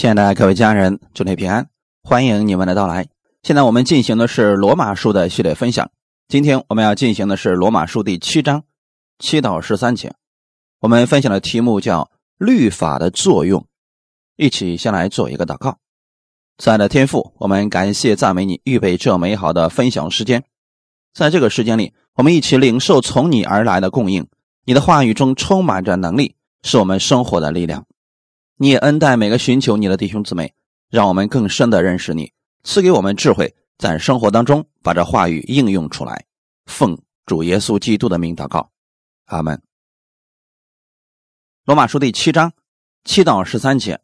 亲爱的各位家人，祝你平安，欢迎你们的到来。现在我们进行的是罗马书的系列分享，今天我们要进行的是罗马书第七章七到十三节。我们分享的题目叫“律法的作用”。一起先来做一个祷告。亲爱的天父，我们感谢赞美你，预备这美好的分享时间。在这个时间里，我们一起领受从你而来的供应。你的话语中充满着能力，是我们生活的力量。你也恩待每个寻求你的弟兄姊妹，让我们更深的认识你，赐给我们智慧，在生活当中把这话语应用出来。奉主耶稣基督的名祷告，阿门。罗马书第七章七到十三节，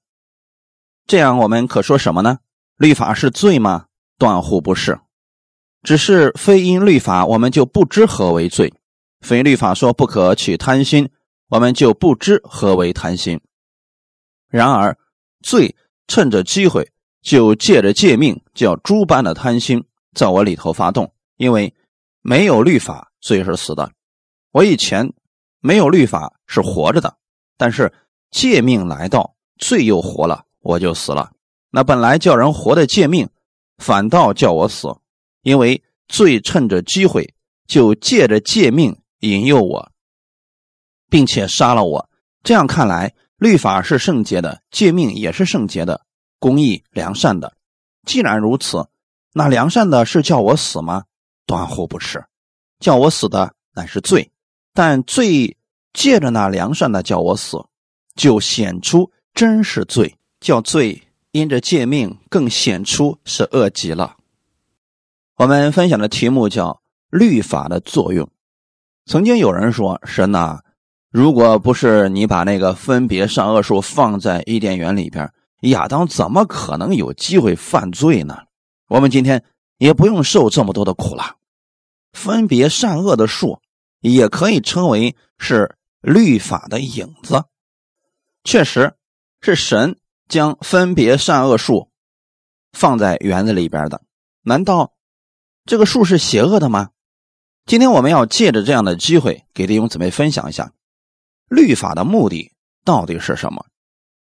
这样我们可说什么呢？律法是罪吗？断乎不是，只是非因律法，我们就不知何为罪；非律法说不可取贪心，我们就不知何为贪心。然而，罪趁着机会，就借着借命，叫猪般的贪心在我里头发动。因为没有律法，罪是死的。我以前没有律法是活着的，但是借命来到，罪又活了，我就死了。那本来叫人活的借命，反倒叫我死，因为罪趁着机会，就借着借命引诱我，并且杀了我。这样看来。律法是圣洁的，诫命也是圣洁的，公义良善的。既然如此，那良善的是叫我死吗？断乎不是，叫我死的乃是罪。但罪借着那良善的叫我死，就显出真是罪，叫罪因着诫命更显出是恶极了。我们分享的题目叫律法的作用。曾经有人说：“神呐。”如果不是你把那个分别善恶树放在伊甸园里边，亚当怎么可能有机会犯罪呢？我们今天也不用受这么多的苦了。分别善恶的树也可以称为是律法的影子，确实是神将分别善恶树放在园子里边的。难道这个树是邪恶的吗？今天我们要借着这样的机会，给弟兄姊妹分享一下。律法的目的到底是什么？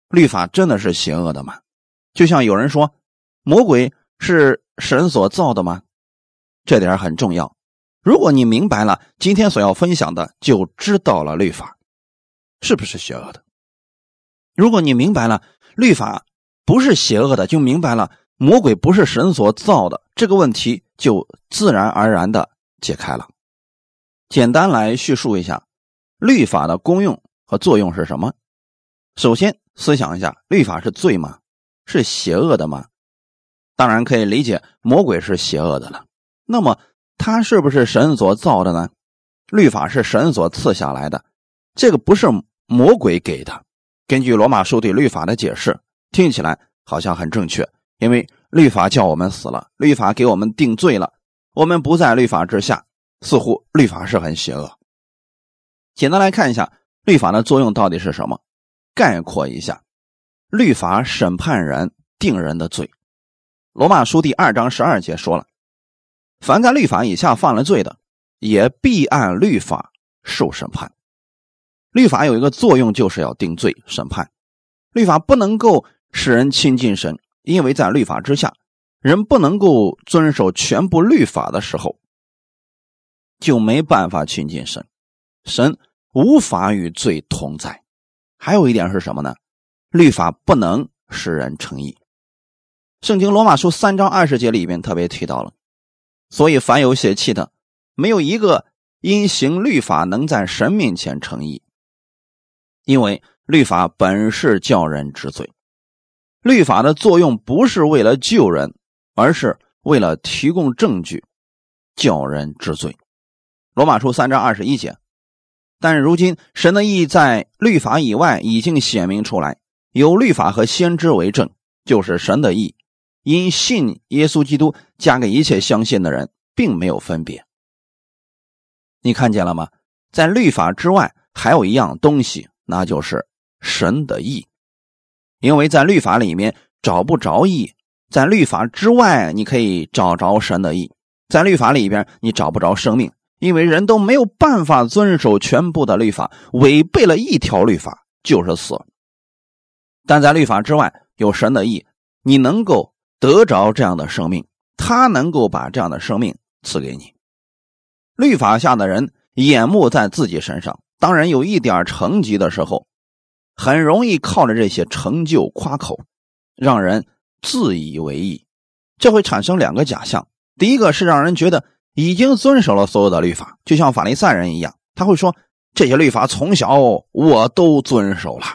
律法真的是邪恶的吗？就像有人说，魔鬼是神所造的吗？这点很重要。如果你明白了今天所要分享的，就知道了律法是不是邪恶的。如果你明白了律法不是邪恶的，就明白了魔鬼不是神所造的，这个问题就自然而然的解开了。简单来叙述一下。律法的功用和作用是什么？首先思想一下，律法是罪吗？是邪恶的吗？当然可以理解，魔鬼是邪恶的了。那么他是不是神所造的呢？律法是神所赐下来的，这个不是魔鬼给的。根据罗马书对律法的解释，听起来好像很正确，因为律法叫我们死了，律法给我们定罪了，我们不在律法之下，似乎律法是很邪恶。简单来看一下律法的作用到底是什么？概括一下，律法审判人、定人的罪。罗马书第二章十二节说了：“凡在律法以下犯了罪的，也必按律法受审判。”律法有一个作用，就是要定罪、审判。律法不能够使人亲近神，因为在律法之下，人不能够遵守全部律法的时候，就没办法亲近神。神。无法与罪同在。还有一点是什么呢？律法不能使人称义。圣经罗马书三章二十节里面特别提到了，所以凡有血气的，没有一个因行律法能在神面前称义，因为律法本是叫人知罪。律法的作用不是为了救人，而是为了提供证据，叫人知罪。罗马书三章二十一节。但如今，神的意在律法以外已经显明出来，有律法和先知为证，就是神的意。因信耶稣基督，加给一切相信的人，并没有分别。你看见了吗？在律法之外，还有一样东西，那就是神的意。因为在律法里面找不着意，在律法之外，你可以找着神的意。在律法里边，你找不着生命。因为人都没有办法遵守全部的律法，违背了一条律法就是死。但在律法之外有神的意，你能够得着这样的生命，他能够把这样的生命赐给你。律法下的人眼目在自己身上，当然有一点成绩的时候，很容易靠着这些成就夸口，让人自以为意，这会产生两个假象。第一个是让人觉得已经遵守了所有的律法，就像法利赛人一样，他会说这些律法从小我都遵守了。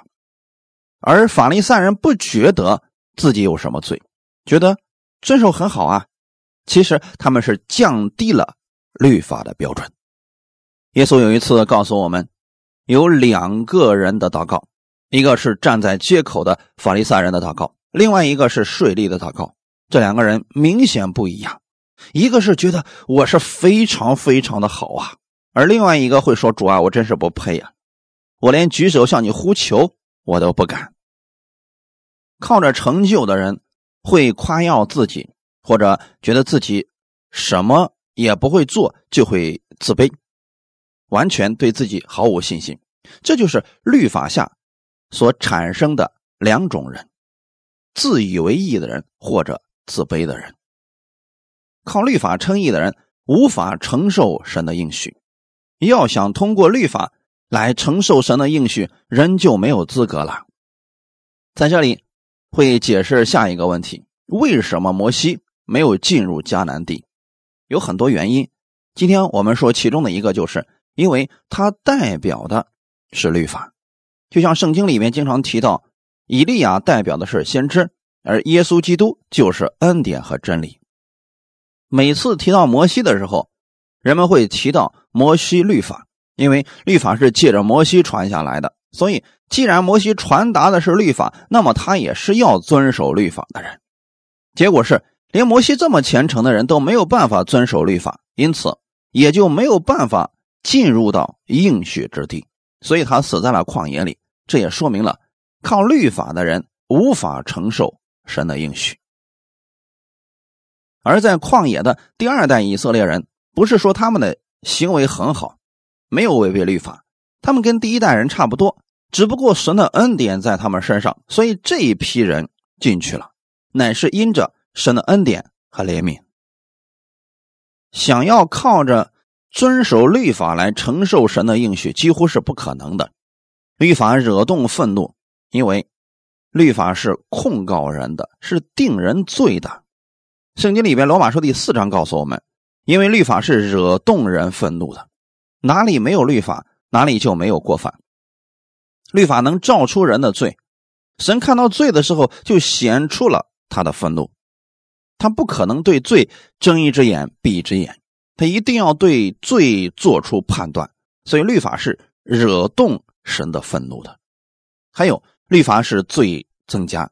而法利赛人不觉得自己有什么罪，觉得遵守很好啊。其实他们是降低了律法的标准。耶稣有一次告诉我们，有两个人的祷告，一个是站在街口的法利赛人的祷告，另外一个是税吏的祷告。这两个人明显不一样。一个是觉得我是非常非常的好啊，而另外一个会说：“主啊，我真是不配呀，我连举手向你呼求我都不敢。”靠着成就的人会夸耀自己，或者觉得自己什么也不会做，就会自卑，完全对自己毫无信心。这就是律法下所产生的两种人：自以为意的人，或者自卑的人。靠律法称义的人无法承受神的应许，要想通过律法来承受神的应许，人就没有资格了。在这里会解释下一个问题：为什么摩西没有进入迦南地？有很多原因。今天我们说其中的一个，就是因为它代表的是律法，就像圣经里面经常提到，以利亚代表的是先知，而耶稣基督就是恩典和真理。每次提到摩西的时候，人们会提到摩西律法，因为律法是借着摩西传下来的。所以，既然摩西传达的是律法，那么他也是要遵守律法的人。结果是，连摩西这么虔诚的人都没有办法遵守律法，因此也就没有办法进入到应许之地。所以他死在了旷野里。这也说明了靠律法的人无法承受神的应许。而在旷野的第二代以色列人，不是说他们的行为很好，没有违背律法，他们跟第一代人差不多，只不过神的恩典在他们身上，所以这一批人进去了，乃是因着神的恩典和怜悯。想要靠着遵守律法来承受神的应许，几乎是不可能的。律法惹动愤怒，因为律法是控告人的，是定人罪的。圣经里边，罗马书第四章告诉我们，因为律法是惹动人愤怒的，哪里没有律法，哪里就没有过犯。律法能照出人的罪，神看到罪的时候，就显出了他的愤怒。他不可能对罪睁一只眼闭一只眼，他一定要对罪做出判断。所以，律法是惹动神的愤怒的。还有，律法是罪增加，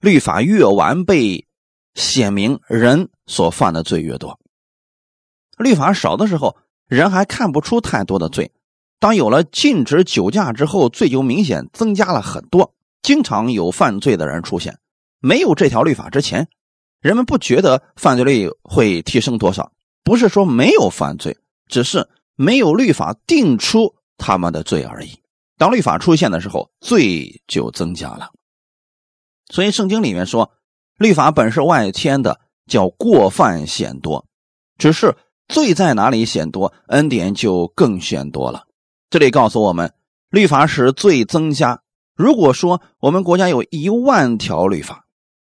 律法越完备。显明人所犯的罪越多，律法少的时候，人还看不出太多的罪。当有了禁止酒驾之后，罪就明显增加了很多，经常有犯罪的人出现。没有这条律法之前，人们不觉得犯罪率会提升多少。不是说没有犯罪，只是没有律法定出他们的罪而已。当律法出现的时候，罪就增加了。所以圣经里面说。律法本是外迁的，叫过犯显多，只是罪在哪里显多，恩典就更显多了。这里告诉我们，律法使罪增加。如果说我们国家有一万条律法，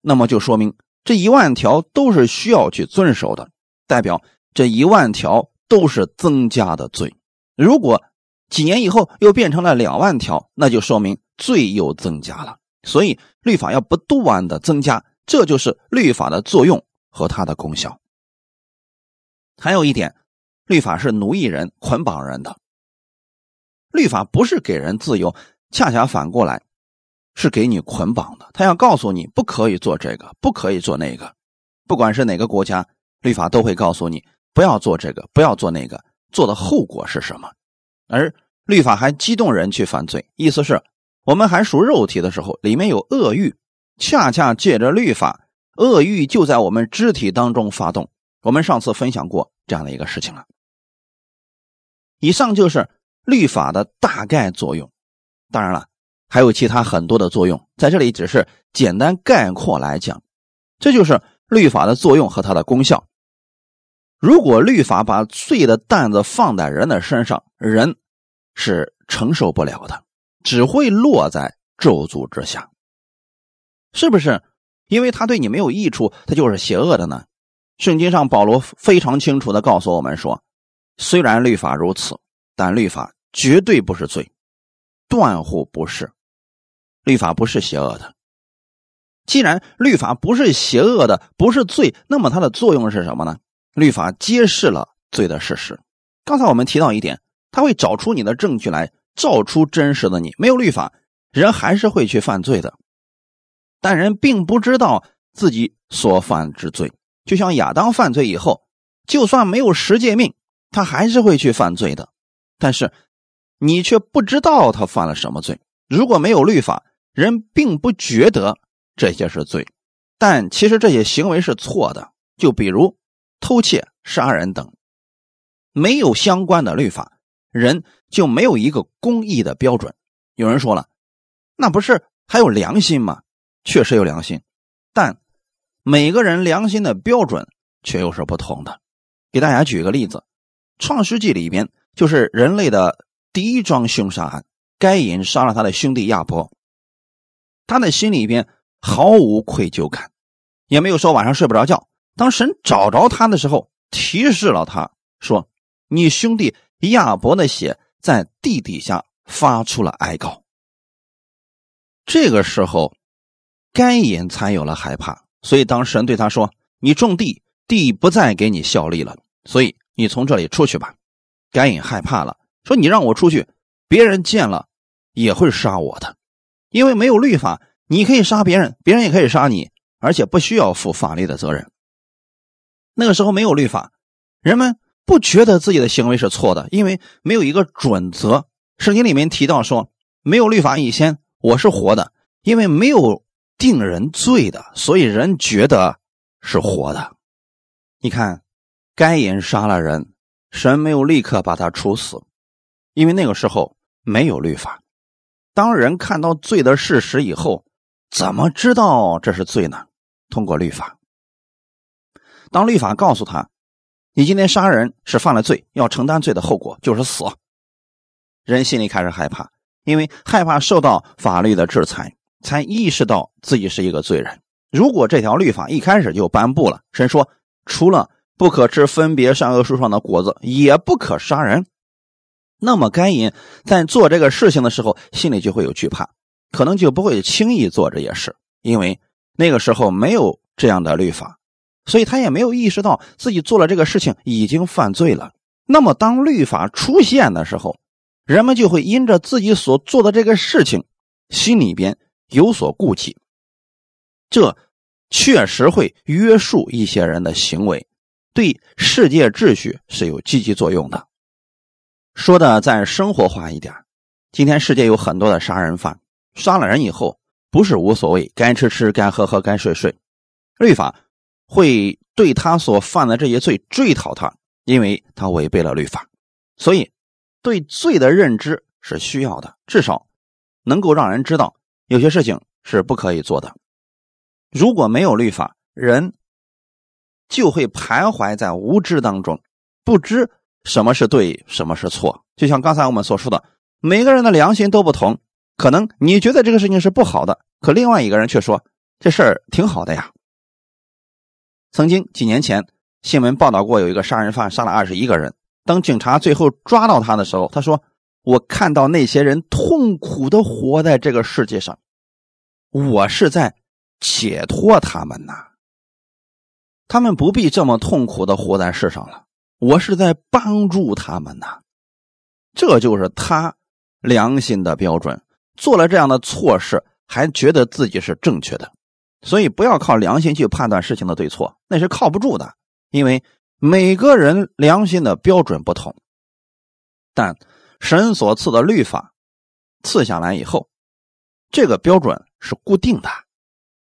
那么就说明这一万条都是需要去遵守的，代表这一万条都是增加的罪。如果几年以后又变成了两万条，那就说明罪又增加了。所以律法要不断的增加。这就是律法的作用和它的功效。还有一点，律法是奴役人、捆绑人的。律法不是给人自由，恰恰反过来，是给你捆绑的。他要告诉你不可以做这个，不可以做那个。不管是哪个国家，律法都会告诉你不要做这个，不要做那个，做的后果是什么。而律法还激动人去犯罪，意思是我们还属肉体的时候，里面有恶欲。恰恰借着律法，恶欲就在我们肢体当中发动。我们上次分享过这样的一个事情了。以上就是律法的大概作用。当然了，还有其他很多的作用，在这里只是简单概括来讲，这就是律法的作用和它的功效。如果律法把罪的担子放在人的身上，人是承受不了的，只会落在咒诅之下。是不是？因为他对你没有益处，他就是邪恶的呢？圣经上保罗非常清楚的告诉我们说，虽然律法如此，但律法绝对不是罪，断乎不是。律法不是邪恶的。既然律法不是邪恶的，不是罪，那么它的作用是什么呢？律法揭示了罪的事实。刚才我们提到一点，他会找出你的证据来，照出真实的你。没有律法，人还是会去犯罪的。但人并不知道自己所犯之罪，就像亚当犯罪以后，就算没有十诫命，他还是会去犯罪的。但是你却不知道他犯了什么罪。如果没有律法，人并不觉得这些是罪，但其实这些行为是错的。就比如偷窃、杀人等，没有相关的律法，人就没有一个公义的标准。有人说了，那不是还有良心吗？确实有良心，但每个人良心的标准却又是不同的。给大家举个例子，《创世纪》里边就是人类的第一桩凶杀案，该隐杀了他的兄弟亚伯，他的心里边毫无愧疚感，也没有说晚上睡不着觉。当神找着他的时候，提示了他说：“你兄弟亚伯的血在地底下发出了哀告。”这个时候。该隐才有了害怕，所以当神对他说：“你种地，地不再给你效力了，所以你从这里出去吧。”该隐害怕了，说：“你让我出去，别人见了也会杀我的，因为没有律法，你可以杀别人，别人也可以杀你，而且不需要负法律的责任。那个时候没有律法，人们不觉得自己的行为是错的，因为没有一个准则。圣经里面提到说，没有律法以前，我是活的，因为没有。”定人罪的，所以人觉得是活的。你看，该隐杀了人，神没有立刻把他处死，因为那个时候没有律法。当人看到罪的事实以后，怎么知道这是罪呢？通过律法。当律法告诉他，你今天杀人是犯了罪，要承担罪的后果就是死，人心里开始害怕，因为害怕受到法律的制裁。才意识到自己是一个罪人。如果这条律法一开始就颁布了，神说除了不可吃分别善恶树上的果子，也不可杀人，那么该隐在做这个事情的时候，心里就会有惧怕，可能就不会轻易做这些事，因为那个时候没有这样的律法，所以他也没有意识到自己做了这个事情已经犯罪了。那么当律法出现的时候，人们就会因着自己所做的这个事情，心里边。有所顾忌，这确实会约束一些人的行为，对世界秩序是有积极作用的。说的再生活化一点，今天世界有很多的杀人犯，杀了人以后不是无所谓，该吃吃，该喝喝，该睡睡，律法会对他所犯的这些罪追讨他，因为他违背了律法，所以对罪的认知是需要的，至少能够让人知道。有些事情是不可以做的。如果没有律法，人就会徘徊在无知当中，不知什么是对，什么是错。就像刚才我们所说的，每个人的良心都不同，可能你觉得这个事情是不好的，可另外一个人却说这事儿挺好的呀。曾经几年前新闻报道过，有一个杀人犯杀了二十一个人，当警察最后抓到他的时候，他说。我看到那些人痛苦的活在这个世界上，我是在解脱他们呐。他们不必这么痛苦的活在世上了，我是在帮助他们呐。这就是他良心的标准。做了这样的错事，还觉得自己是正确的，所以不要靠良心去判断事情的对错，那是靠不住的。因为每个人良心的标准不同，但。神所赐的律法赐下来以后，这个标准是固定的，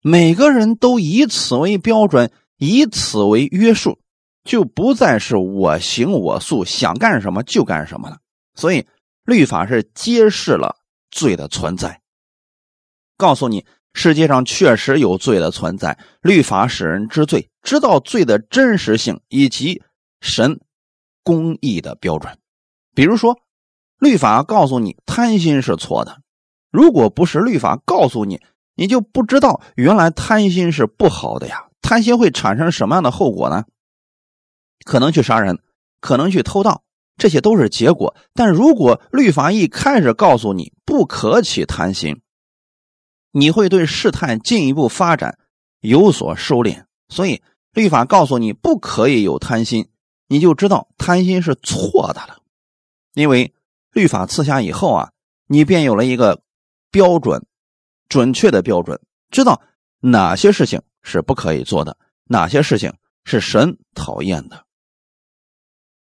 每个人都以此为标准，以此为约束，就不再是我行我素，想干什么就干什么了。所以，律法是揭示了罪的存在，告诉你世界上确实有罪的存在，律法使人知罪，知道罪的真实性以及神公义的标准。比如说，律法告诉你贪心是错的，如果不是律法告诉你，你就不知道原来贪心是不好的呀。贪心会产生什么样的后果呢？可能去杀人，可能去偷盗，这些都是结果。但如果律法一开始告诉你不可起贪心，你会对事态进一步发展有所收敛。所以，律法告诉你不可以有贪心，你就知道贪心是错的了。因为律法赐下以后啊，你便有了一个标准，准确的标准，知道哪些事情。是不可以做的，哪些事情是神讨厌的？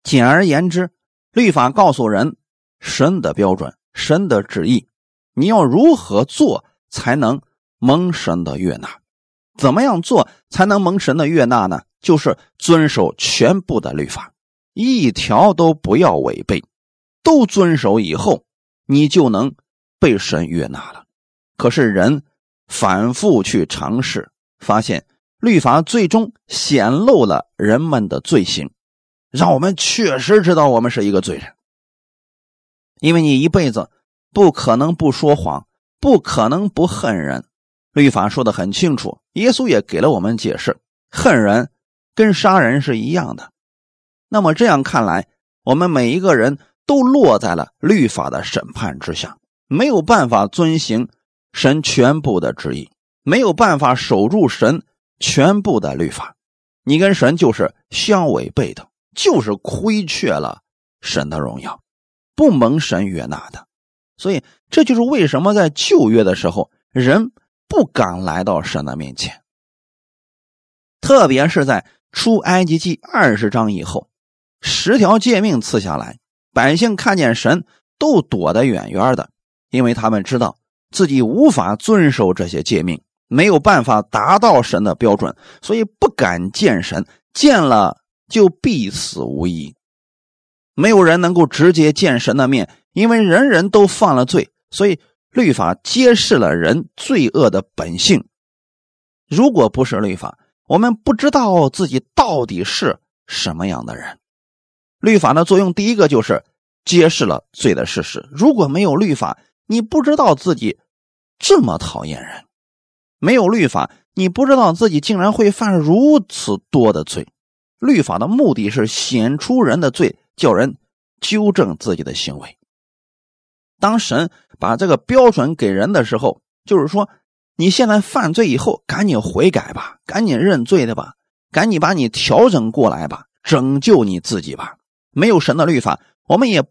简而言之，律法告诉人神的标准、神的旨意，你要如何做才能蒙神的悦纳？怎么样做才能蒙神的悦纳呢？就是遵守全部的律法，一条都不要违背，都遵守以后，你就能被神悦纳了。可是人反复去尝试。发现律法最终显露了人们的罪行，让我们确实知道我们是一个罪人。因为你一辈子不可能不说谎，不可能不恨人。律法说的很清楚，耶稣也给了我们解释：恨人跟杀人是一样的。那么这样看来，我们每一个人都落在了律法的审判之下，没有办法遵行神全部的旨意。没有办法守住神全部的律法，你跟神就是相违背的，就是亏缺了神的荣耀，不蒙神悦纳的。所以这就是为什么在旧约的时候，人不敢来到神的面前。特别是在出埃及记二十章以后，十条诫命赐下来，百姓看见神都躲得远远的，因为他们知道自己无法遵守这些诫命。没有办法达到神的标准，所以不敢见神，见了就必死无疑。没有人能够直接见神的面，因为人人都犯了罪，所以律法揭示了人罪恶的本性。如果不是律法，我们不知道自己到底是什么样的人。律法的作用，第一个就是揭示了罪的事实。如果没有律法，你不知道自己这么讨厌人。没有律法，你不知道自己竟然会犯如此多的罪。律法的目的是显出人的罪，叫人纠正自己的行为。当神把这个标准给人的时候，就是说，你现在犯罪以后，赶紧悔改吧，赶紧认罪的吧，赶紧把你调整过来吧，拯救你自己吧。没有神的律法，我们也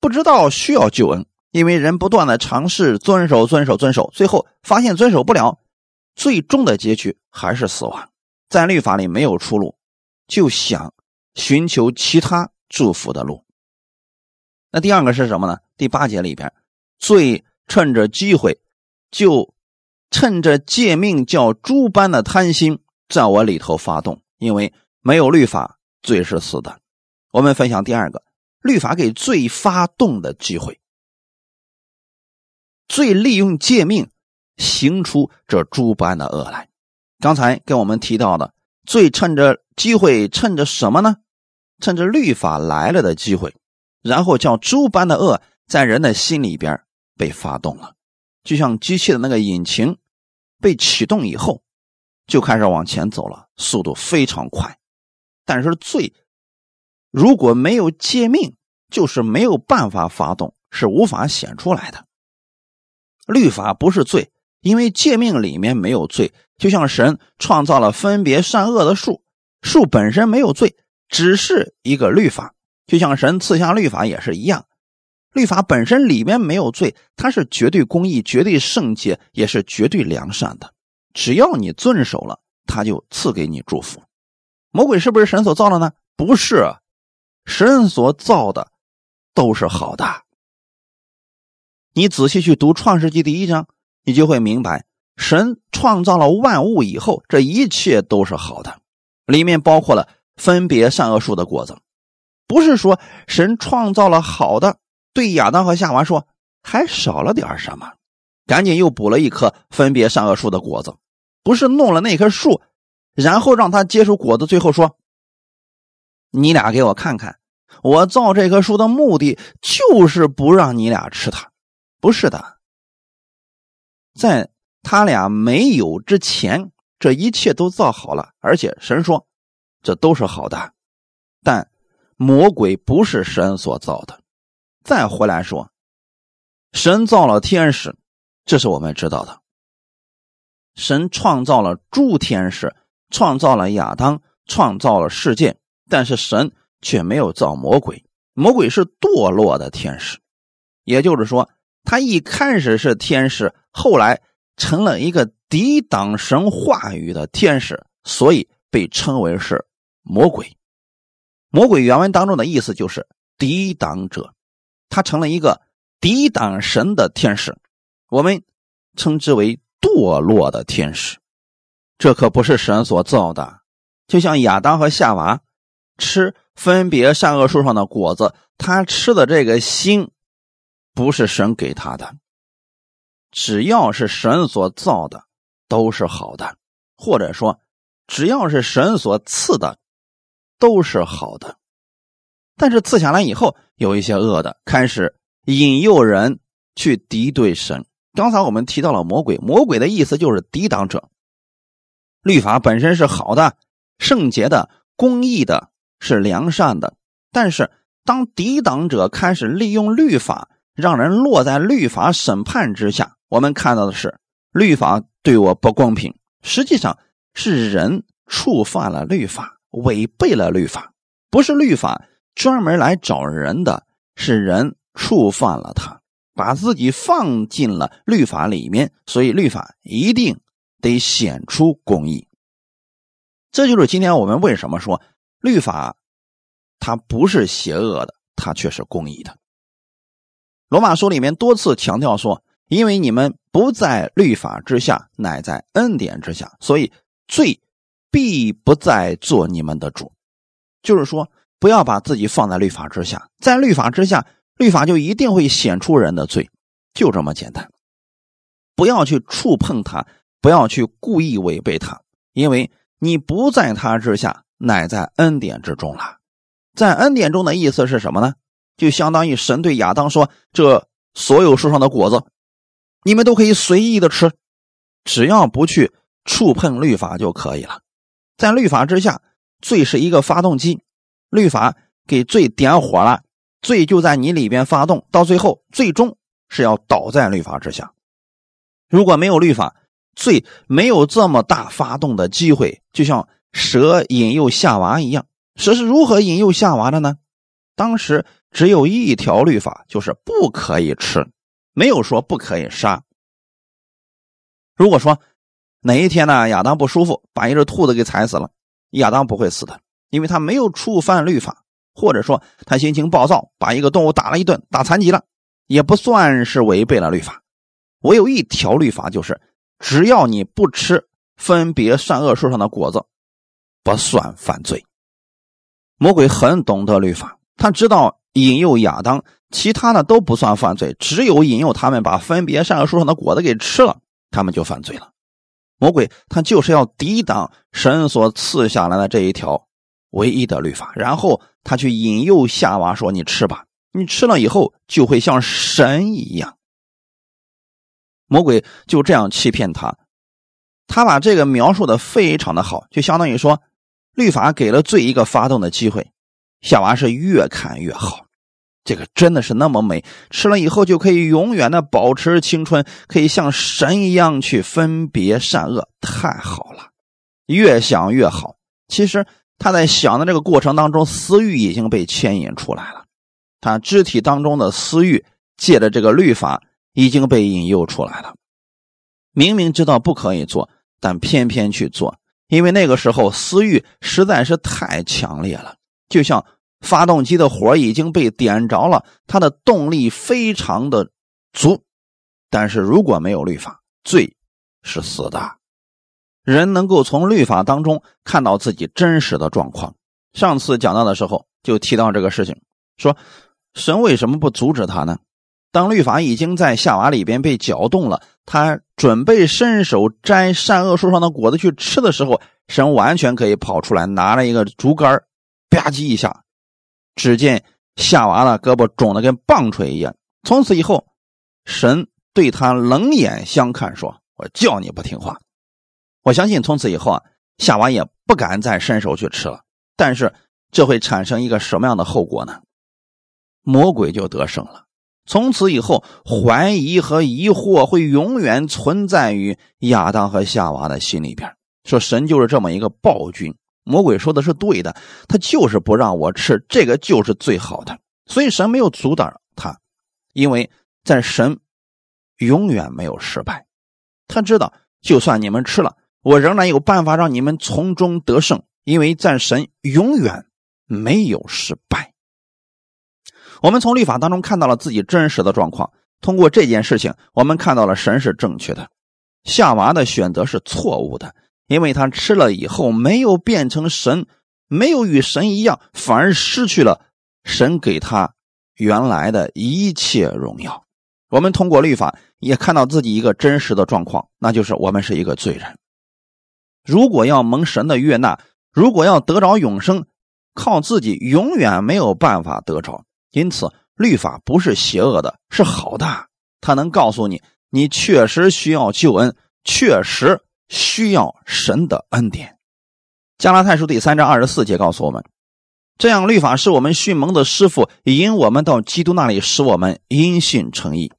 不知道需要救恩，因为人不断的尝试遵守、遵守、遵守，最后发现遵守不了。最终的结局还是死亡，在律法里没有出路，就想寻求其他祝福的路。那第二个是什么呢？第八节里边，罪趁着机会，就趁着借命叫猪般的贪心在我里头发动，因为没有律法，罪是死的。我们分享第二个，律法给罪发动的机会，罪利用借命。行出这诸般的恶来。刚才跟我们提到的，最趁着机会，趁着什么呢？趁着律法来了的机会，然后叫诸般的恶在人的心里边被发动了，就像机器的那个引擎被启动以后，就开始往前走了，速度非常快。但是罪如果没有诫命，就是没有办法发动，是无法显出来的。律法不是罪。因为诫命里面没有罪，就像神创造了分别善恶的树，树本身没有罪，只是一个律法。就像神赐下律法也是一样，律法本身里面没有罪，它是绝对公义、绝对圣洁，也是绝对良善的。只要你遵守了，他就赐给你祝福。魔鬼是不是神所造的呢？不是，神所造的都是好的。你仔细去读创世纪第一章。你就会明白，神创造了万物以后，这一切都是好的，里面包括了分别善恶树的果子。不是说神创造了好的，对亚当和夏娃说还少了点什么，赶紧又补了一棵分别善恶树的果子，不是弄了那棵树，然后让他结出果子，最后说：“你俩给我看看，我造这棵树的目的就是不让你俩吃它。”不是的，在他俩没有之前，这一切都造好了，而且神说这都是好的。但魔鬼不是神所造的。再回来说，神造了天使。这是我们知道的。神创造了诸天使，创造了亚当，创造了世界，但是神却没有造魔鬼。魔鬼是堕落的天使，也就是说，他一开始是天使，后来成了一个抵挡神话语的天使，所以被称为是魔鬼。魔鬼原文当中的意思就是抵挡者，他成了一个抵挡神的天使。我们称之为堕落的天使，这可不是神所造的。就像亚当和夏娃吃分别善恶树上的果子，他吃的这个心不是神给他的。只要是神所造的，都是好的；或者说，只要是神所赐的，都是好的。但是赐下来以后，有一些恶的开始引诱人去敌对神。刚才我们提到了魔鬼，魔鬼的意思就是抵挡者。律法本身是好的、圣洁的、公义的，是良善的。但是当抵挡者开始利用律法，让人落在律法审判之下，我们看到的是律法对我不公平，实际上是人触犯了律法，违背了律法，不是律法专门来找人的，是人触犯了他。把自己放进了律法里面，所以律法一定得显出公义。这就是今天我们为什么说律法它不是邪恶的，它却是公义的。罗马书里面多次强调说，因为你们不在律法之下，乃在恩典之下，所以罪必不再做你们的主。就是说，不要把自己放在律法之下，在律法之下。律法就一定会显出人的罪，就这么简单。不要去触碰它，不要去故意违背它，因为你不在它之下，乃在恩典之中了。在恩典中的意思是什么呢？就相当于神对亚当说：“这所有树上的果子，你们都可以随意的吃，只要不去触碰律法就可以了。”在律法之下，罪是一个发动机，律法给罪点火了。罪就在你里边发动，到最后最终是要倒在律法之下。如果没有律法，罪没有这么大发动的机会。就像蛇引诱夏娃一样，蛇是如何引诱夏娃的呢？当时只有一条律法，就是不可以吃，没有说不可以杀。如果说哪一天呢，亚当不舒服，把一只兔子给踩死了，亚当不会死的，因为他没有触犯律法。或者说他心情暴躁，把一个动物打了一顿，打残疾了，也不算是违背了律法。我有一条律法，就是只要你不吃分别善恶树上的果子，不算犯罪。魔鬼很懂得律法，他知道引诱亚当，其他的都不算犯罪，只有引诱他们把分别善恶树上的果子给吃了，他们就犯罪了。魔鬼他就是要抵挡神所赐下来的这一条。唯一的律法，然后他去引诱夏娃说：“你吃吧，你吃了以后就会像神一样。”魔鬼就这样欺骗他，他把这个描述的非常的好，就相当于说，律法给了罪一个发动的机会，夏娃是越看越好，这个真的是那么美，吃了以后就可以永远的保持青春，可以像神一样去分别善恶，太好了，越想越好。其实。他在想的这个过程当中，私欲已经被牵引出来了。他肢体当中的私欲，借着这个律法已经被引诱出来了。明明知道不可以做，但偏偏去做，因为那个时候私欲实在是太强烈了，就像发动机的火已经被点着了，它的动力非常的足。但是如果没有律法，罪是死的。人能够从律法当中看到自己真实的状况。上次讲到的时候就提到这个事情，说神为什么不阻止他呢？当律法已经在夏娃里边被搅动了，他准备伸手摘善恶树上的果子去吃的时候，神完全可以跑出来，拿了一个竹竿，吧唧一下，只见夏娃的胳膊肿的跟棒槌一样。从此以后，神对他冷眼相看，说：“我叫你不听话。”我相信从此以后啊，夏娃也不敢再伸手去吃了。但是这会产生一个什么样的后果呢？魔鬼就得胜了。从此以后，怀疑和疑惑会永远存在于亚当和夏娃的心里边。说神就是这么一个暴君，魔鬼说的是对的，他就是不让我吃，这个就是最好的。所以神没有阻挡他，因为在神永远没有失败。他知道，就算你们吃了，我仍然有办法让你们从中得胜。因为在神永远没有失败。我们从律法当中看到了自己真实的状况。通过这件事情，我们看到了神是正确的，夏娃的选择是错误的，因为他吃了以后没有变成神，没有与神一样，反而失去了神给他原来的一切荣耀。我们通过律法也看到自己一个真实的状况，那就是我们是一个罪人。如果要蒙神的悦纳，如果要得着永生，靠自己永远没有办法得着。因此，律法不是邪恶的，是好的。它能告诉你，你确实需要救恩，确实需要神的恩典。加拉太书第三章二十四节告诉我们：这样，律法是我们训蒙的师傅，引我们到基督那里，使我们因信称义。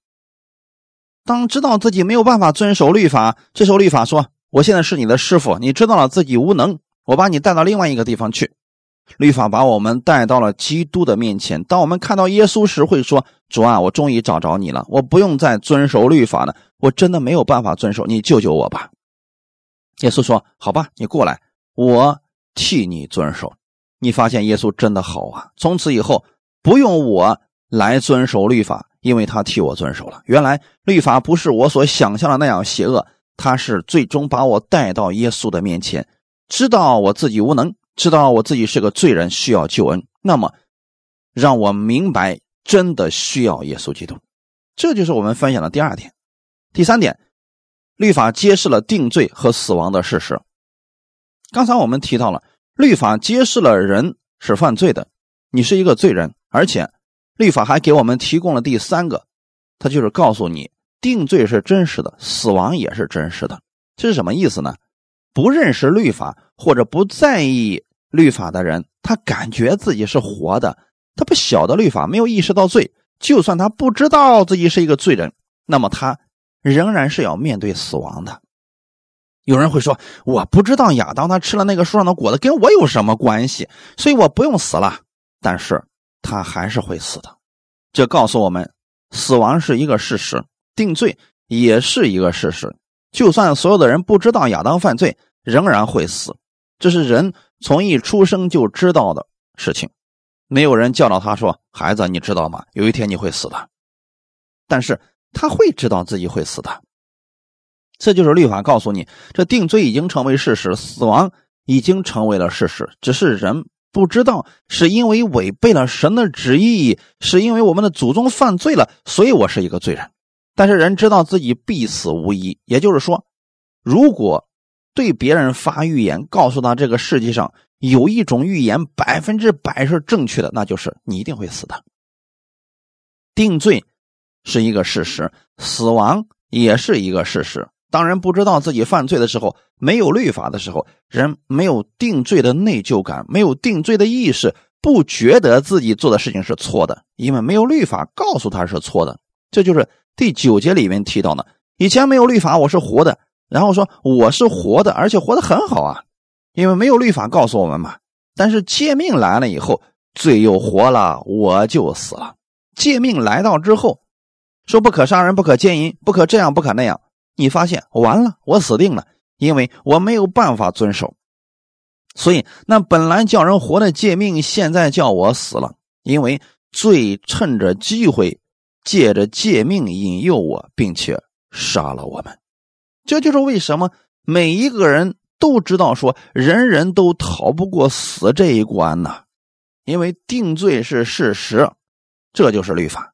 当知道自己没有办法遵守律法，这时候律法说：“我现在是你的师傅，你知道了自己无能。”我把你带到另外一个地方去，律法把我们带到了基督的面前。当我们看到耶稣时，会说：“主啊，我终于找着你了，我不用再遵守律法了，我真的没有办法遵守，你救救我吧。”耶稣说：“好吧，你过来，我替你遵守。”你发现耶稣真的好啊！从此以后不用我来遵守律法，因为他替我遵守了。原来律法不是我所想象的那样邪恶，他是最终把我带到耶稣的面前。知道我自己无能，知道我自己是个罪人，需要救恩。那么，让我明白真的需要耶稣基督。这就是我们分享的第二点。第三点，律法揭示了定罪和死亡的事实。刚才我们提到了，律法揭示了人是犯罪的，你是一个罪人，而且律法还给我们提供了第三个，它就是告诉你定罪是真实的，死亡也是真实的。这是什么意思呢？不认识律法或者不在意律法的人，他感觉自己是活的，他不晓得律法，没有意识到罪。就算他不知道自己是一个罪人，那么他仍然是要面对死亡的。有人会说：“我不知道亚当他吃了那个树上的果子，跟我有什么关系？所以我不用死了。”但是他还是会死的。这告诉我们，死亡是一个事实，定罪也是一个事实。就算所有的人不知道亚当犯罪，仍然会死，这是人从一出生就知道的事情。没有人教导他说：“孩子，你知道吗？有一天你会死的。”但是他会知道自己会死的。这就是律法告诉你，这定罪已经成为事实，死亡已经成为了事实。只是人不知道，是因为违背了神的旨意，是因为我们的祖宗犯罪了，所以我是一个罪人。但是人知道自己必死无疑，也就是说，如果对别人发预言，告诉他这个世界上有一种预言百分之百是正确的，那就是你一定会死的。定罪是一个事实，死亡也是一个事实。当人不知道自己犯罪的时候，没有律法的时候，人没有定罪的内疚感，没有定罪的意识，不觉得自己做的事情是错的，因为没有律法告诉他是错的。这就是。第九节里面提到呢，以前没有律法，我是活的。然后说我是活的，而且活得很好啊，因为没有律法告诉我们嘛。但是诫命来了以后，罪又活了，我就死了。诫命来到之后，说不可杀人，不可奸淫，不可这样，不可那样。你发现完了，我死定了，因为我没有办法遵守。所以那本来叫人活的诫命，现在叫我死了，因为罪趁着机会。借着借命引诱我，并且杀了我们，这就是为什么每一个人都知道说，人人都逃不过死这一关呢？因为定罪是事实，这就是律法。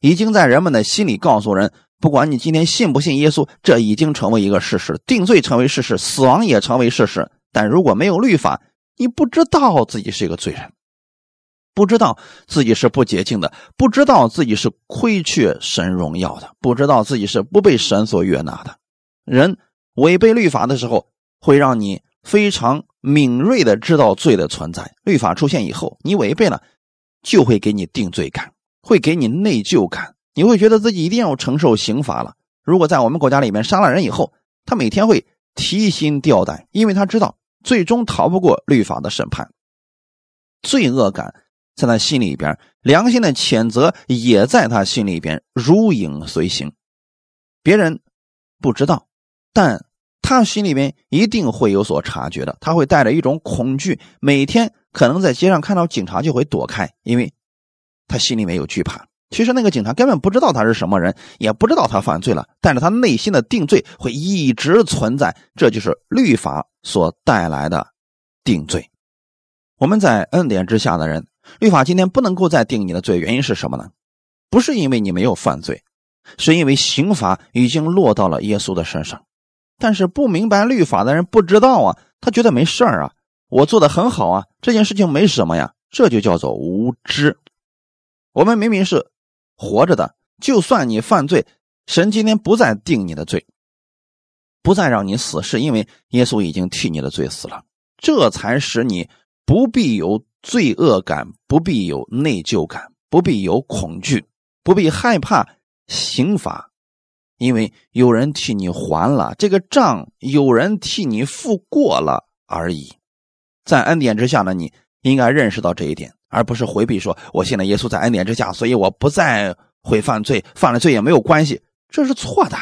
已经在人们的心里告诉人：不管你今天信不信耶稣，这已经成为一个事实，定罪成为事实，死亡也成为事实。但如果没有律法，你不知道自己是一个罪人，不知道自己是不洁净的，不知道自己是亏缺神荣耀的，不知道自己是不被神所悦纳的。人违背律法的时候，会让你非常敏锐的知道罪的存在。律法出现以后，你违背了，就会给你定罪感，会给你内疚感，你会觉得自己一定要承受刑罚了。如果在我们国家里面杀了人以后，他每天会提心吊胆，因为他知道。最终逃不过律法的审判，罪恶感在他心里边，良心的谴责也在他心里边如影随形。别人不知道，但他心里边一定会有所察觉的。他会带着一种恐惧，每天可能在街上看到警察就会躲开，因为他心里面有惧怕。其实那个警察根本不知道他是什么人，也不知道他犯罪了，但是他内心的定罪会一直存在。这就是律法。所带来的定罪，我们在恩典之下的人，律法今天不能够再定你的罪，原因是什么呢？不是因为你没有犯罪，是因为刑罚已经落到了耶稣的身上。但是不明白律法的人不知道啊，他觉得没事儿啊，我做的很好啊，这件事情没什么呀，这就叫做无知。我们明明是活着的，就算你犯罪，神今天不再定你的罪。不再让你死，是因为耶稣已经替你的罪死了，这才使你不必有罪恶感，不必有内疚感，不必有恐惧，不必害怕刑罚，因为有人替你还了这个账，有人替你付过了而已。在恩典之下呢，你应该认识到这一点，而不是回避说我现在耶稣在恩典之下，所以我不再会犯罪，犯了罪也没有关系，这是错的。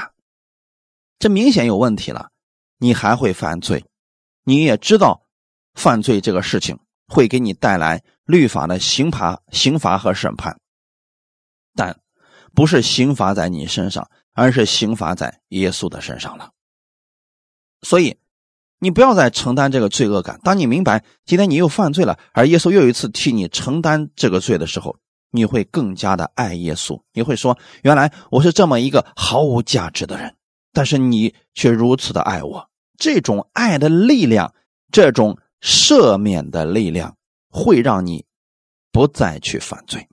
这明显有问题了，你还会犯罪，你也知道犯罪这个事情会给你带来律法的刑罚、刑罚和审判，但不是刑罚在你身上，而是刑罚在耶稣的身上了。所以你不要再承担这个罪恶感。当你明白今天你又犯罪了，而耶稣又一次替你承担这个罪的时候，你会更加的爱耶稣。你会说：“原来我是这么一个毫无价值的人。”但是你却如此的爱我，这种爱的力量，这种赦免的力量，会让你不再去犯罪。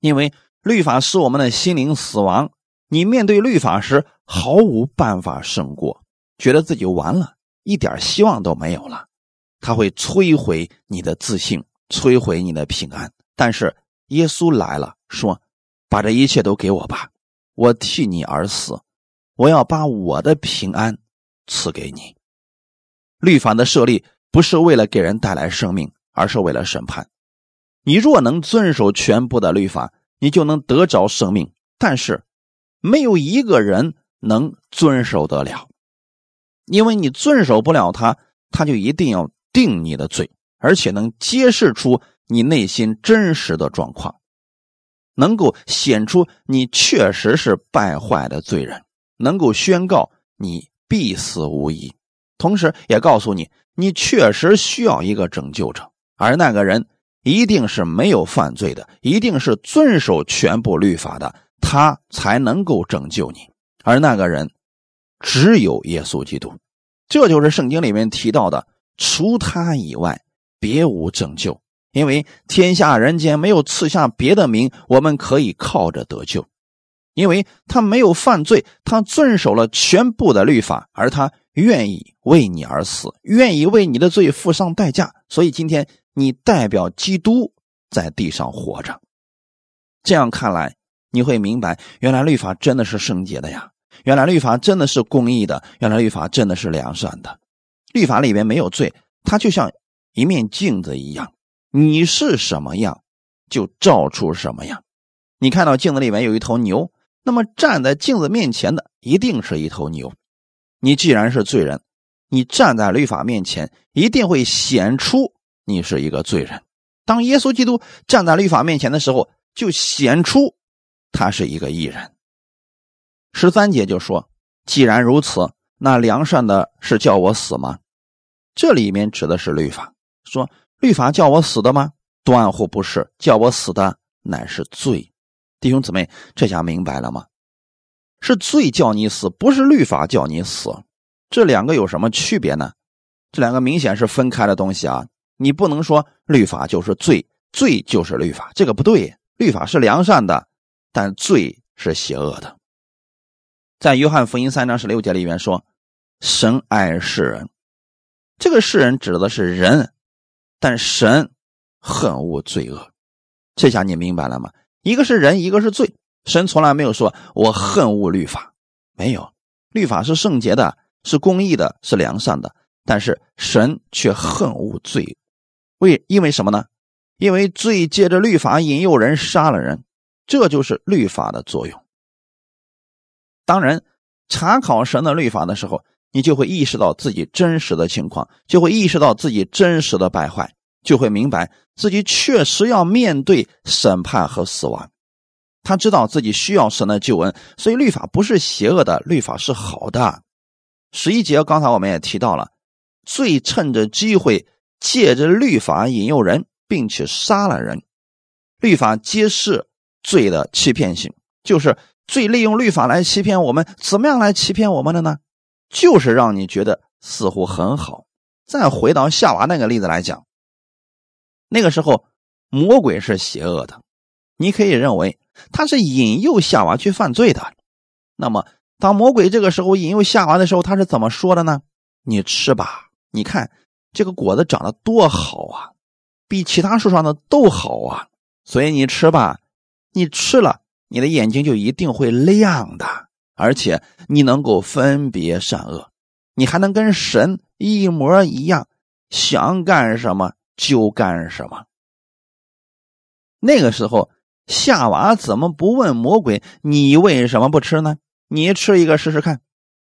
因为律法使我们的心灵死亡，你面对律法时毫无办法胜过，觉得自己完了，一点希望都没有了。他会摧毁你的自信，摧毁你的平安。但是耶稣来了，说：“把这一切都给我吧，我替你而死。”我要把我的平安赐给你。律法的设立不是为了给人带来生命，而是为了审判。你若能遵守全部的律法，你就能得着生命。但是，没有一个人能遵守得了，因为你遵守不了他，他就一定要定你的罪，而且能揭示出你内心真实的状况，能够显出你确实是败坏的罪人。能够宣告你必死无疑，同时也告诉你，你确实需要一个拯救者，而那个人一定是没有犯罪的，一定是遵守全部律法的，他才能够拯救你。而那个人只有耶稣基督，这就是圣经里面提到的，除他以外别无拯救，因为天下人间没有赐下别的名，我们可以靠着得救。因为他没有犯罪，他遵守了全部的律法，而他愿意为你而死，愿意为你的罪付上代价。所以今天你代表基督在地上活着。这样看来，你会明白，原来律法真的是圣洁的呀！原来律法真的是公义的，原来律法真的是良善的。律法里面没有罪，它就像一面镜子一样，你是什么样，就照出什么样。你看到镜子里面有一头牛。那么站在镜子面前的一定是一头牛。你既然是罪人，你站在律法面前，一定会显出你是一个罪人。当耶稣基督站在律法面前的时候，就显出他是一个义人。十三节就说：“既然如此，那良善的是叫我死吗？”这里面指的是律法，说律法叫我死的吗？断乎不是，叫我死的乃是罪。弟兄姊妹，这下明白了吗？是罪叫你死，不是律法叫你死。这两个有什么区别呢？这两个明显是分开的东西啊！你不能说律法就是罪，罪就是律法，这个不对。律法是良善的，但罪是邪恶的。在约翰福音三章十六节里面说：“神爱世人。”这个世人指的是人，但神恨恶罪恶。这下你明白了吗？一个是人，一个是罪。神从来没有说“我恨恶律法”，没有。律法是圣洁的，是公义的，是良善的。但是神却恨恶罪，为因为什么呢？因为罪借着律法引诱人杀了人，这就是律法的作用。当然查考神的律法的时候，你就会意识到自己真实的情况，就会意识到自己真实的败坏，就会明白自己确实要面对审判和死亡。他知道自己需要神的救恩，所以律法不是邪恶的，律法是好的。十一节刚才我们也提到了，罪趁着机会借着律法引诱人。并且杀了人，律法揭示罪的欺骗性，就是罪利用律法来欺骗我们。怎么样来欺骗我们的呢？就是让你觉得似乎很好。再回到夏娃那个例子来讲，那个时候魔鬼是邪恶的，你可以认为他是引诱夏娃去犯罪的。那么，当魔鬼这个时候引诱夏娃的时候，他是怎么说的呢？你吃吧，你看这个果子长得多好啊！比其他树上的都好啊，所以你吃吧，你吃了，你的眼睛就一定会亮的，而且你能够分别善恶，你还能跟神一模一样，想干什么就干什么。那个时候，夏娃怎么不问魔鬼：“你为什么不吃呢？你吃一个试试看。”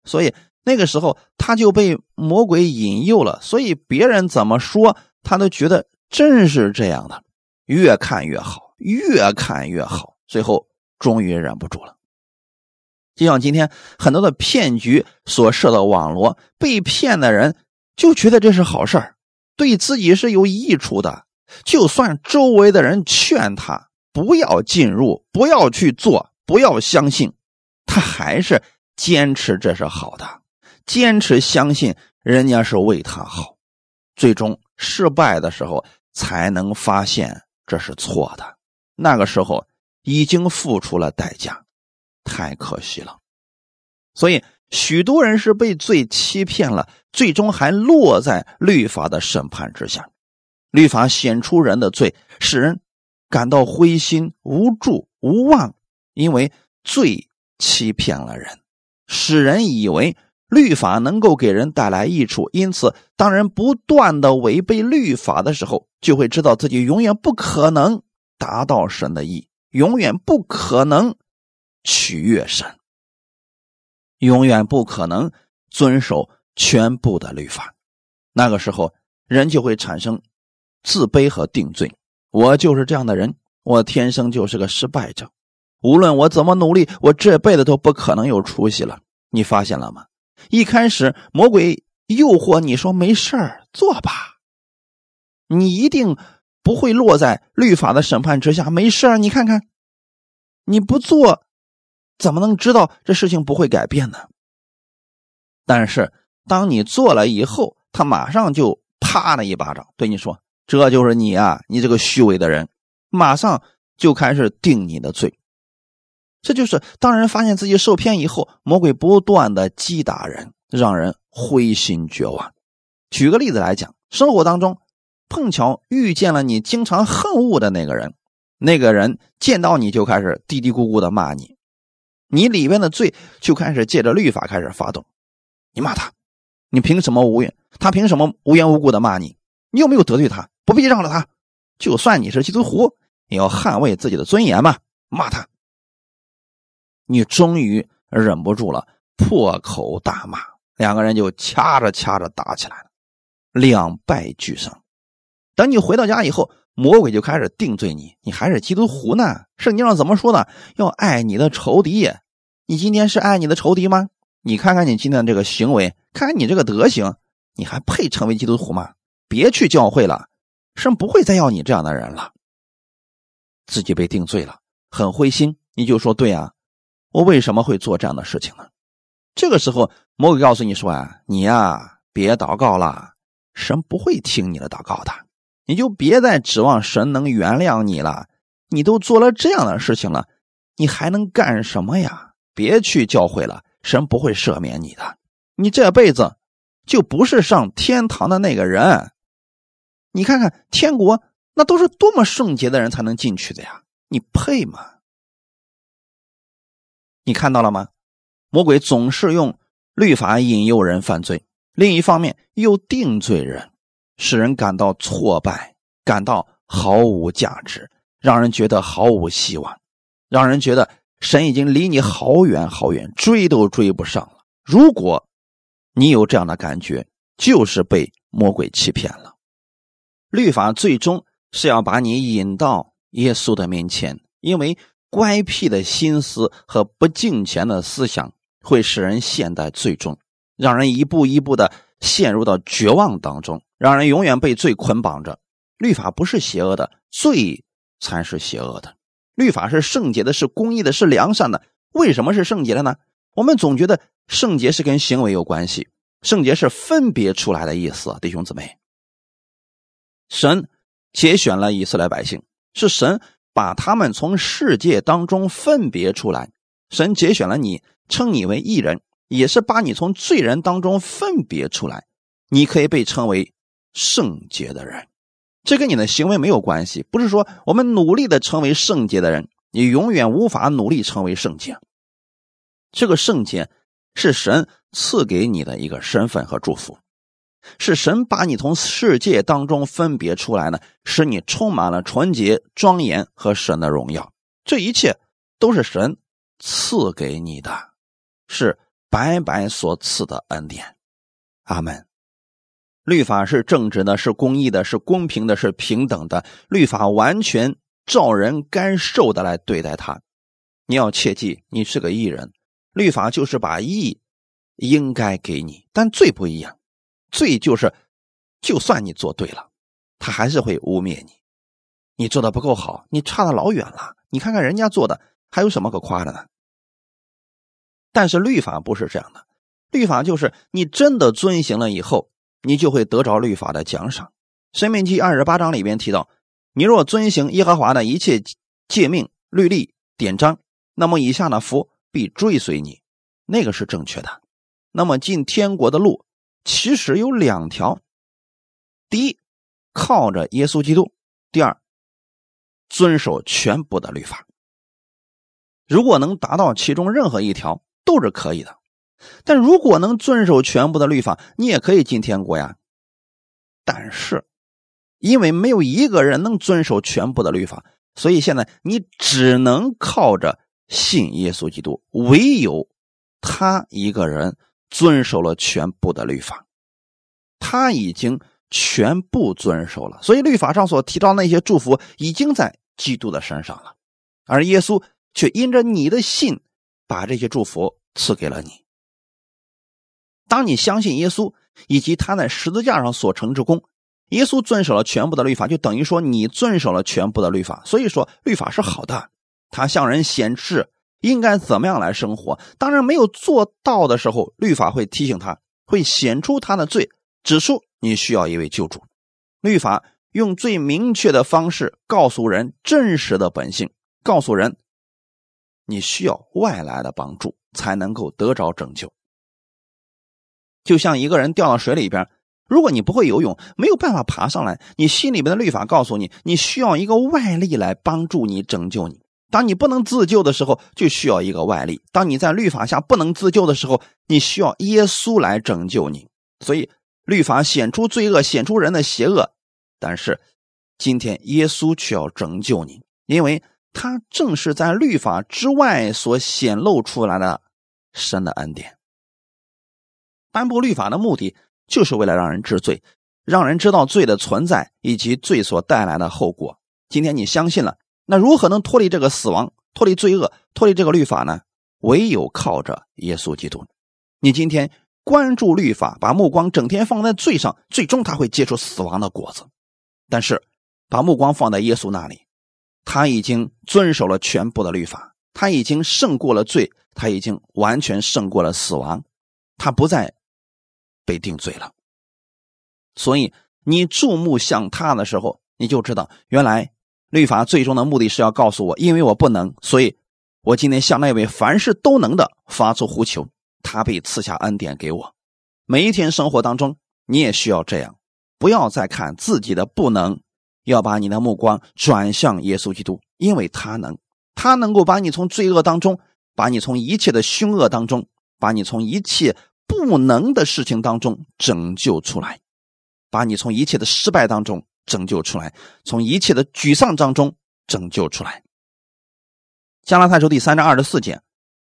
所以那个时候他就被魔鬼引诱了，所以别人怎么说，他都觉得。真是这样的，越看越好，越看越好，最后终于忍不住了。就像今天很多的骗局所设的网络，被骗的人就觉得这是好事对自己是有益处的。就算周围的人劝他不要进入，不要去做，不要相信，他还是坚持这是好的，坚持相信人家是为他好，最终失败的时候。才能发现这是错的，那个时候已经付出了代价，太可惜了。所以许多人是被罪欺骗了，最终还落在律法的审判之下。律法显出人的罪，使人感到灰心、无助、无望，因为罪欺骗了人，使人以为。律法能够给人带来益处，因此，当人不断的违背律法的时候，就会知道自己永远不可能达到神的意，永远不可能取悦神，永远不可能遵守全部的律法。那个时候，人就会产生自卑和定罪。我就是这样的人，我天生就是个失败者，无论我怎么努力，我这辈子都不可能有出息了。你发现了吗？一开始，魔鬼诱惑你说：“没事儿，做吧，你一定不会落在律法的审判之下。没事儿，你看看，你不做，怎么能知道这事情不会改变呢？”但是，当你做了以后，他马上就啪的一巴掌对你说：“这就是你啊，你这个虚伪的人！”马上就开始定你的罪。这就是当人发现自己受骗以后，魔鬼不断的击打人，让人灰心绝望。举个例子来讲，生活当中碰巧遇见了你经常恨恶的那个人，那个人见到你就开始嘀嘀咕咕的骂你，你里边的罪就开始借着律法开始发动。你骂他，你凭什么无缘？他凭什么无缘无故的骂你？你有没有得罪他？不必让着他。就算你是基督徒，也要捍卫自己的尊严嘛，骂他。你终于忍不住了，破口大骂，两个人就掐着掐着打起来了，两败俱伤。等你回到家以后，魔鬼就开始定罪你，你还是基督徒呢？圣经上怎么说呢？要爱你的仇敌。你今天是爱你的仇敌吗？你看看你今天这个行为，看看你这个德行，你还配成为基督徒吗？别去教会了，神不会再要你这样的人了。自己被定罪了，很灰心。你就说对啊，我为什么会做这样的事情呢？这个时候，魔鬼告诉你说啊，你呀，别祷告了，神不会听你的祷告的，你就别再指望神能原谅你了。你都做了这样的事情了，你还能干什么呀？别去教会了，神不会赦免你的，你这辈子就不是上天堂的那个人。你看看天国，那都是多么圣洁的人才能进去的呀，你配吗？你看到了吗？魔鬼总是用律法引诱人犯罪，另一方面又定罪人，使人感到挫败，感到毫无价值，让人觉得毫无希望，让人觉得神已经离你好远好远，追都追不上了。如果你有这样的感觉，就是被魔鬼欺骗了。律法最终是要把你引到耶稣的面前，因为。乖僻的心思和不敬虔的思想会使人陷在罪中，让人一步一步的陷入到绝望当中，让人永远被罪捆绑着。律法不是邪恶的，罪才是邪恶的。律法是圣洁的，是公义的，是良善的。为什么是圣洁的呢？我们总觉得圣洁是跟行为有关系，圣洁是分别出来的意思。弟兄姊妹，神节选了以色列百姓，是神。把他们从世界当中分别出来，神节选了你，称你为义人，也是把你从罪人当中分别出来。你可以被称为圣洁的人，这跟你的行为没有关系。不是说我们努力的成为圣洁的人，你永远无法努力成为圣洁。这个圣洁是神赐给你的一个身份和祝福。是神把你从世界当中分别出来呢，使你充满了纯洁、庄严和神的荣耀。这一切都是神赐给你的，是白白所赐的恩典。阿门。律法是正直的，是公义的，是公平的，是平等的。律法完全照人该受的来对待他。你要切记，你是个义人，律法就是把义应该给你，但罪不一样。罪就是，就算你做对了，他还是会污蔑你。你做的不够好，你差的老远了。你看看人家做的，还有什么可夸的呢？但是律法不是这样的，律法就是你真的遵行了以后，你就会得着律法的奖赏。申命记二十八章里边提到，你若遵行耶和华的一切诫命、律例、典章，那么以下的福必追随你，那个是正确的。那么进天国的路。其实有两条：第一，靠着耶稣基督；第二，遵守全部的律法。如果能达到其中任何一条，都是可以的。但如果能遵守全部的律法，你也可以进天国呀。但是，因为没有一个人能遵守全部的律法，所以现在你只能靠着信耶稣基督，唯有他一个人。遵守了全部的律法，他已经全部遵守了，所以律法上所提到那些祝福已经在基督的身上了，而耶稣却因着你的信，把这些祝福赐给了你。当你相信耶稣以及他在十字架上所成之功，耶稣遵守了全部的律法，就等于说你遵守了全部的律法。所以说，律法是好的，他向人显示。应该怎么样来生活？当然没有做到的时候，律法会提醒他，会显出他的罪，指出你需要一位救主。律法用最明确的方式告诉人真实的本性，告诉人你需要外来的帮助才能够得着拯救。就像一个人掉到水里边，如果你不会游泳，没有办法爬上来，你心里边的律法告诉你，你需要一个外力来帮助你拯救你。当你不能自救的时候，就需要一个外力；当你在律法下不能自救的时候，你需要耶稣来拯救你。所以，律法显出罪恶，显出人的邪恶。但是，今天耶稣却要拯救你，因为他正是在律法之外所显露出来的神的恩典。颁布律法的目的，就是为了让人知罪，让人知道罪的存在以及罪所带来的后果。今天你相信了。那如何能脱离这个死亡、脱离罪恶、脱离这个律法呢？唯有靠着耶稣基督。你今天关注律法，把目光整天放在罪上，最终他会结出死亡的果子。但是，把目光放在耶稣那里，他已经遵守了全部的律法，他已经胜过了罪，他已经完全胜过了死亡，他不再被定罪了。所以你注目向他的时候，你就知道，原来律法最终的目的是要告诉我，因为我不能，所以我今天向那位凡事都能的发出呼求，他被赐下恩典给我。每一天生活当中，你也需要这样，不要再看自己的不能，要把你的目光转向耶稣基督，因为他能。他能够把你从罪恶当中，把你从一切的凶恶当中，把你从一切不能的事情当中拯救出来，把你从一切的失败当中拯救出来，从一切的沮丧当中拯救出来。加拉太书第三章二十四节，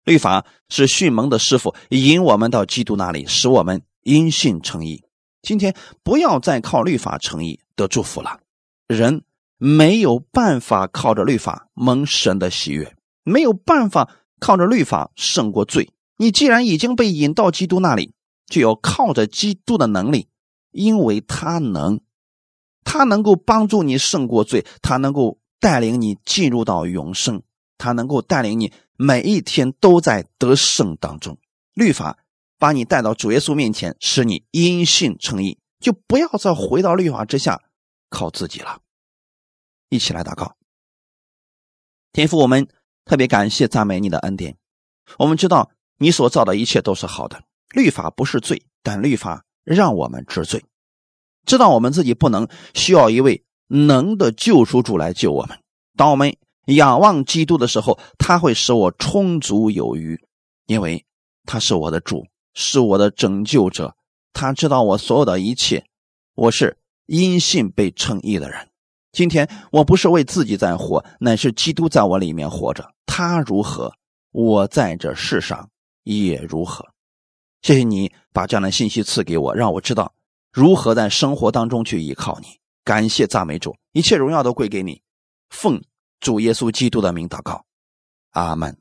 律法是训蒙的师傅，引我们到基督那里，使我们因信称义。今天不要再靠律法称义得祝福了，人。没有办法靠着律法蒙神的喜悦，没有办法靠着律法胜过罪。你既然已经被引到基督那里，就要靠着基督的能力，因为他能，他能够帮助你胜过罪，他能够带领你进入到永生，他能够带领你每一天都在得胜当中。律法把你带到主耶稣面前，使你因信称义，就不要再回到律法之下靠自己了。一起来祷告，天父，我们特别感谢赞美你的恩典。我们知道你所造的一切都是好的，律法不是罪，但律法让我们知罪，知道我们自己不能，需要一位能的救赎主来救我们。当我们仰望基督的时候，他会使我充足有余，因为他是我的主，是我的拯救者。他知道我所有的一切，我是因信被称义的人。今天我不是为自己在活，乃是基督在我里面活着。他如何，我在这世上也如何。谢谢你把这样的信息赐给我，让我知道如何在生活当中去依靠你。感谢赞美主，一切荣耀都归给你。奉主耶稣基督的名祷告，阿门。